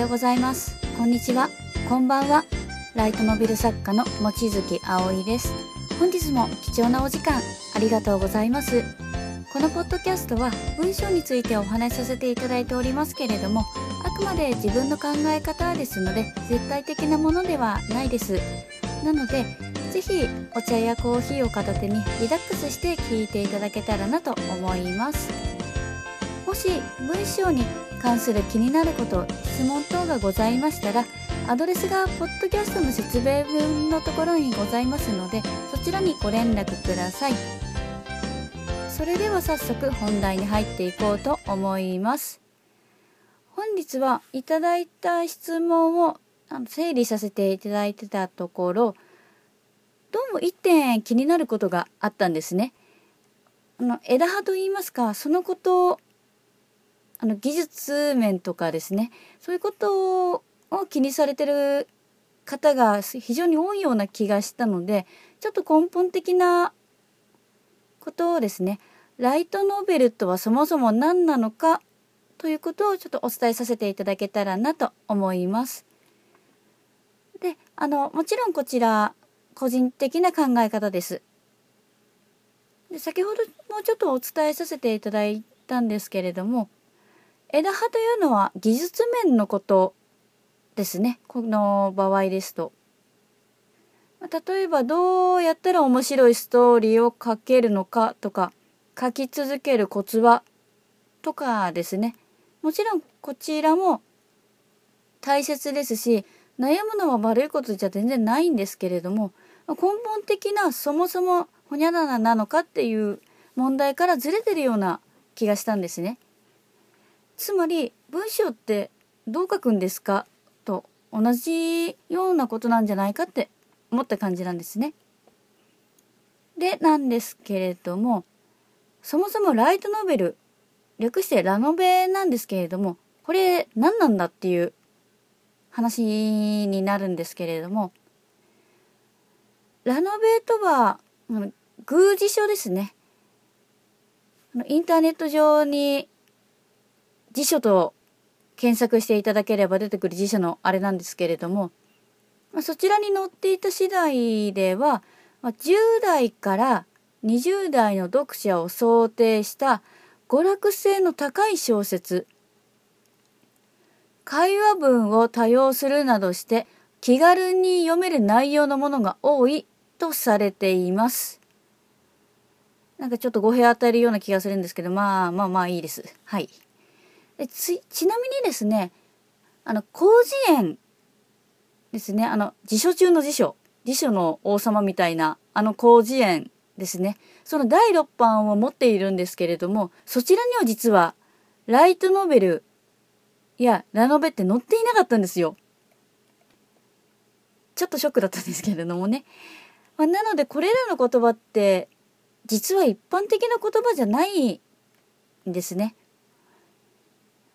ようございます。こんにちは。こんばんは。ライトノベル作家の望月葵です。本日も貴重なお時間ありがとうございます。このポッドキャストは文章についてお話しさせていただいておりますけれどもあくまで自分の考え方ですので絶対的なものではないです。なのでぜひお茶やコーヒーを片手にリラックスして聞いていただけたらなと思います。もし文章に関する気になること質問等がございましたらアドレスがポッドキャストの説明文のところにございますのでそちらにご連絡くださいそれでは早速本題に入っていこうと思います本日はいただいた質問を整理させていただいてたところどうも1点気になることがあったんですね。あの枝葉と言いますかそのことあの技術面とかですねそういうことを気にされてる方が非常に多いような気がしたのでちょっと根本的なことをですねライトノベルとはそもそも何なのかということをちょっとお伝えさせていただけたらなと思います。であのもちろんこちら個人的な考え方です。で先ほどもちょっとお伝えさせていただいたんですけれども枝葉というのは技術面のことですねこの場合ですと。例えばどうやったら面白いストーリーを書けるのかとか書き続けるコツはとかですねもちろんこちらも大切ですし悩むのは悪いことじゃ全然ないんですけれども根本的なそもそもほにゃららなのかっていう問題からずれてるような気がしたんですね。つまり文章ってどう書くんですか？と同じようなことなんじゃないかって思った感じなんですね。でなんですけれどもそもそもライトノベル略してラノベなんですけれどもこれ何なんだっていう話になるんですけれどもラノベとは偶辞書ですねインターネット上に辞書と検索していただければ出てくる辞書のあれなんですけれども、ま、そちらに載っていた次第では、ま、10代から20代の読者を想定した娯楽性の高い小説会話文を多用するなどして気軽に読める内容のものが多いとされています。なんかちょっと語弊与えるような気がするんですけど、まあまあまあいいです。はい。でちなみにですねあの広辞苑ですねあの辞書中の辞書辞書の王様みたいなあの広辞苑ですねその第6版を持っているんですけれどもそちらには実はライトノベルやラノベって載っていなかったんですよ。ちょっとショックだったんですけれどもね。まあ、なのでこれらの言葉って実は一般的な言葉じゃないんですね。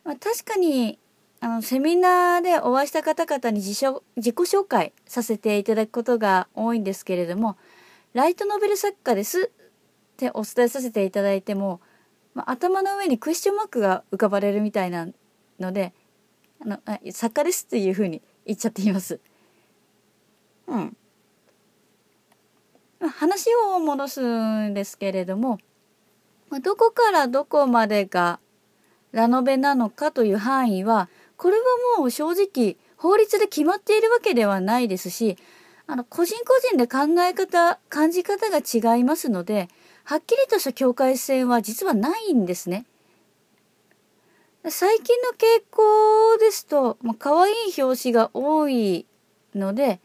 まあ、確かにあのセミナーでお会いした方々に自自己紹介させていただくことが多いんですけれどもライトノベル作家ですってお伝えさせていただいても、まあ、頭の上にクエスチョンマークが浮かばれるみたいなのであの作家ですっていうふうに言っちゃっています。うん。まあ話を戻すんですけれどもまあどこからどこまでがラノベなのかという範囲はこれはもう正直法律で決まっているわけではないですしあの個人個人で考え方感じ方が違いますのではっきりとした境界線は実はないんですね。最近の傾向ですと、まあ、可愛い表紙が多いので、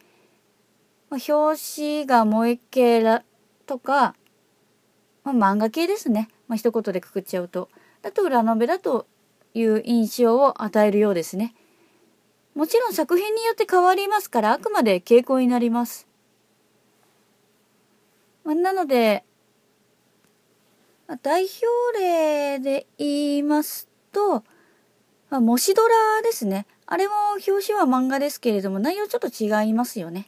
まあ、表紙が萌え系らとか、まあ、漫画系ですね。まあ、一言でくくっちゃうと。だとラノベだという印象を与えるようですね。もちろん作品によって変わりますからあくまで傾向になります。まあ、なので、まあ、代表例で言いますと、まあ、もしドラですね。あれも表紙は漫画ですけれども内容ちょっと違いますよね。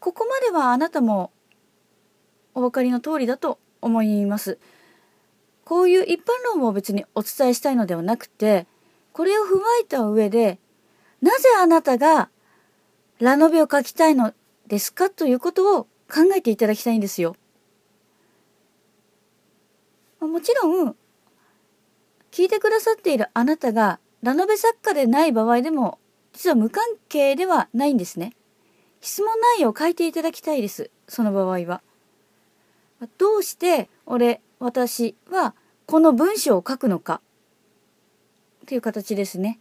ここまではあなたもお分かりの通りだと思います。こういう一般論を別にお伝えしたいのではなくてこれを踏まえた上で、なぜあなたがラノベを書きたいのですかということを考えていただきたいんですよ。もちろん、聞いてくださっているあなたがラノベ作家でない場合でも、実は無関係ではないんですね。質問内容を書いていただきたいです。その場合は。どうして俺、私はこの文章を書くのか？っていう形ですね。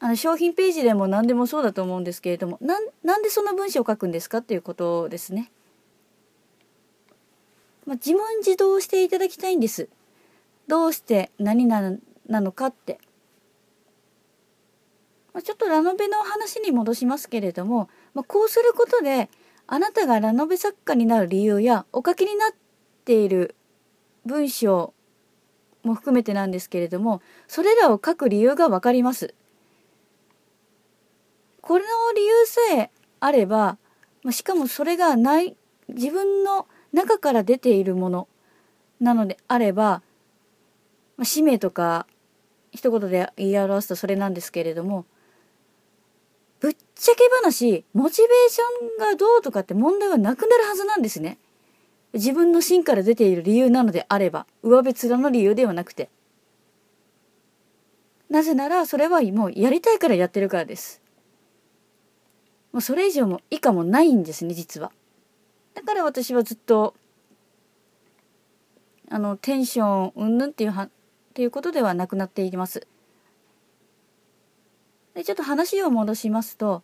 あの商品ページでも何でもそうだと思うんですけれどもななんでその文章を書くんですか？っていうことですね。まあ、自問自答していただきたいんです。どうして何ななのかって。まあ、ちょっとラノベの話に戻しますけれども、まあ、こうすることであなたがラノベ作家になる理由やお書きになっている文章も含めてなんですけれどもそれらを書く理由が分かります。これの理由さえあれば、まあ、しかもそれがない自分の中から出ているものなのであれば、まあ、使命とか一言で言い表すとそれなんですけれどもぶっちゃけ話モチベーションがどうとかって問題はなくなるはずなんですね。自分の芯から出ている理由なのであれば上辺面の理由ではなくてなぜならそれはもうやりたいからやってるからです。もうそれ以上も以下もないんですね実は。だから私はずっとあのテンションうんぬんっていうはっていうことではなくなっています。でちょっと話を戻しますと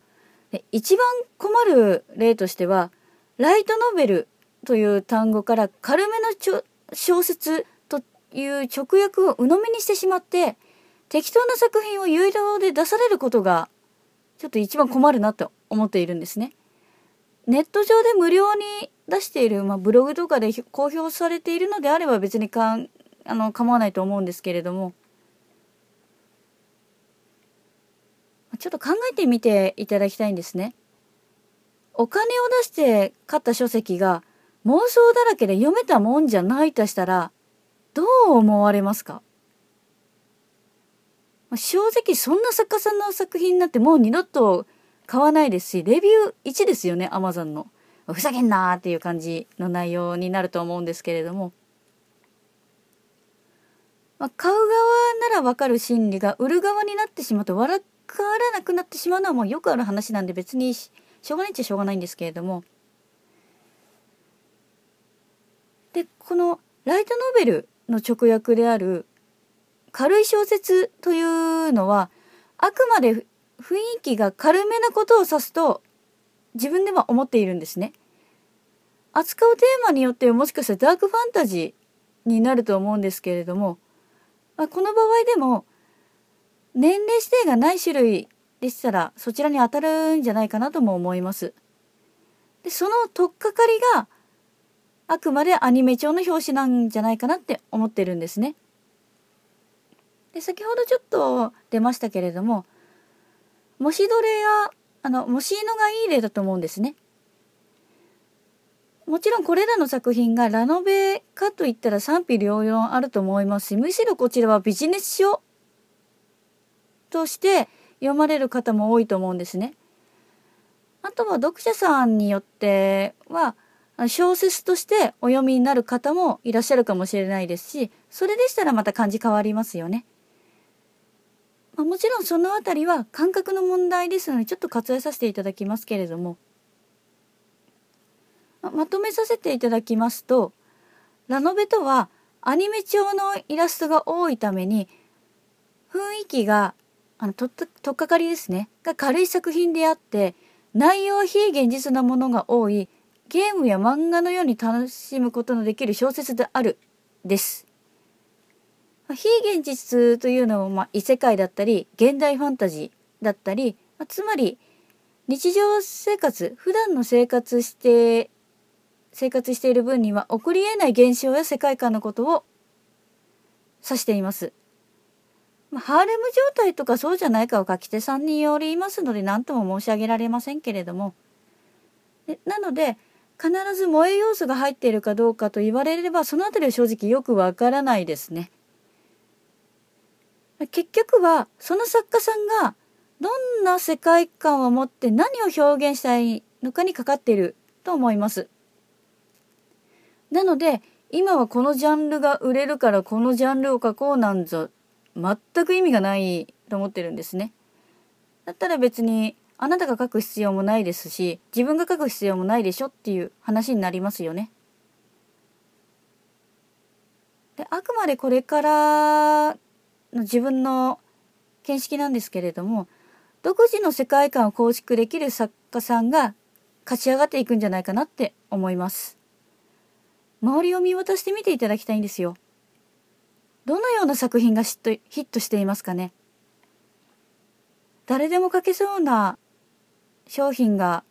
一番困る例としてはライトノベルという単語から軽めの小説という直訳を鵜呑みにしてしまって適当な作品を有料で出されることがちょっと一番困るなと思っているんですね。ネット上で無料に出している、まあ、ブログとかで公表されているのであれば別にかんあの構わないと思うんですけれどもちょっと考えてみていただきたいんですね。お金を出して買った書籍が妄想だらけで読めたもんじゃないとしたらどう思われますか？正直そんな作家さんの作品なんてもう二度と買わないですし、レビュー1ですよね、アマゾンの。ふざけんなーっていう感じの内容になると思うんですけれども。まあ、買う側ならわかる心理が売る側になってしまうと笑からなくなってしまうのはもうよくある話なんで別にしょうがないっちゃしょうがないんですけれども。で、このライトノベルの直訳である軽い小説というのはあくまで雰囲気が軽めなことを指すと自分では思っているんですね。扱うテーマによってはもしかしたらダークファンタジーになると思うんですけれども、まあ、この場合でも年齢指定がない種類でしたらそちらに当たるんじゃないかなとも思います。でその取っかかりがあくまでアニメ調の表紙なんじゃないかなって思ってるんですね。で先ほどちょっと出ましたけれども模試どれや、あの、模試のがいい例だと思うんですね。もちろんこれらの作品がラノベかといったら賛否両論あると思いますし、むしろこちらはビジネス書として読まれる方も多いと思うんですね。あとは読者さんによっては、小説としてお読みになる方もいらっしゃるかもしれないですし、それでしたらまた感じ変わりますよね。まあ、もちろんそのあたりは感覚の問題ですのでちょっと割愛させていただきますけれども、まとめさせていただきますとラノベとはアニメ調のイラストが多いために雰囲気があのとっとっかかりですね。が軽い作品であって内容非現実なものが多い。ゲームや漫画のように楽しむことのできる小説であるです。非現実というのは、まあ、異世界だったり現代ファンタジーだったり、まあ、つまり日常生活普段の生活して生活している分には起こり得ない現象や世界観のことを指しています。まあ、ハーレム状態とかそうじゃないかは書き手さんによりますので何とも申し上げられませんけれどもなので必ず萌え要素が入っているかどうかと言われればその辺りは正直よくわからないですね。結局はその作家さんがどんな世界観を持って何を表現したいのかにかかっていると思います。なので今はこのジャンルが売れるからこのジャンルを書こうなんぞ全く意味がないと思ってるんですね。だったら別にあなたが書く必要もないですし自分が書く必要もないでしょっていう話になりますよね。であくまでこれからの自分の見識なんですけれども独自の世界観を構築できる作家さんが勝ち上がっていくんじゃないかなって思います。周りを見渡してみていただきたいんですよ。どのような作品がヒットしていますかね誰でも書けそうな商品が、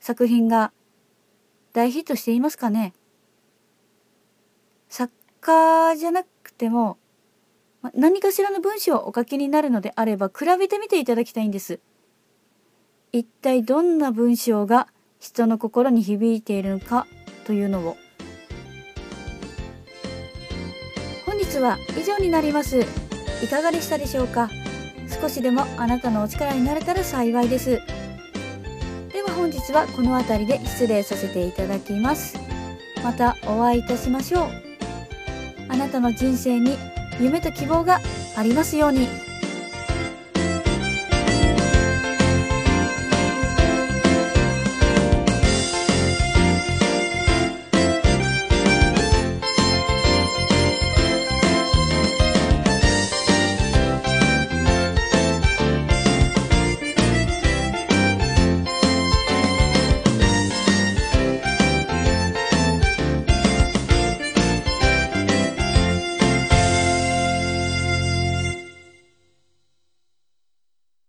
作品が大ヒットしていますかね？作家じゃなくても、何かしらの文章をお書きになるのであれば比べてみていただきたいんです。一体どんな文章が人の心に響いているのかというのを。本日は以上になります。いかがでしたでしょうか？少しでもあなたのお力になれたら幸いです。日はこの辺りで失礼させていただきますまたお会いいたしましょうあなたの人生に夢と希望がありますように。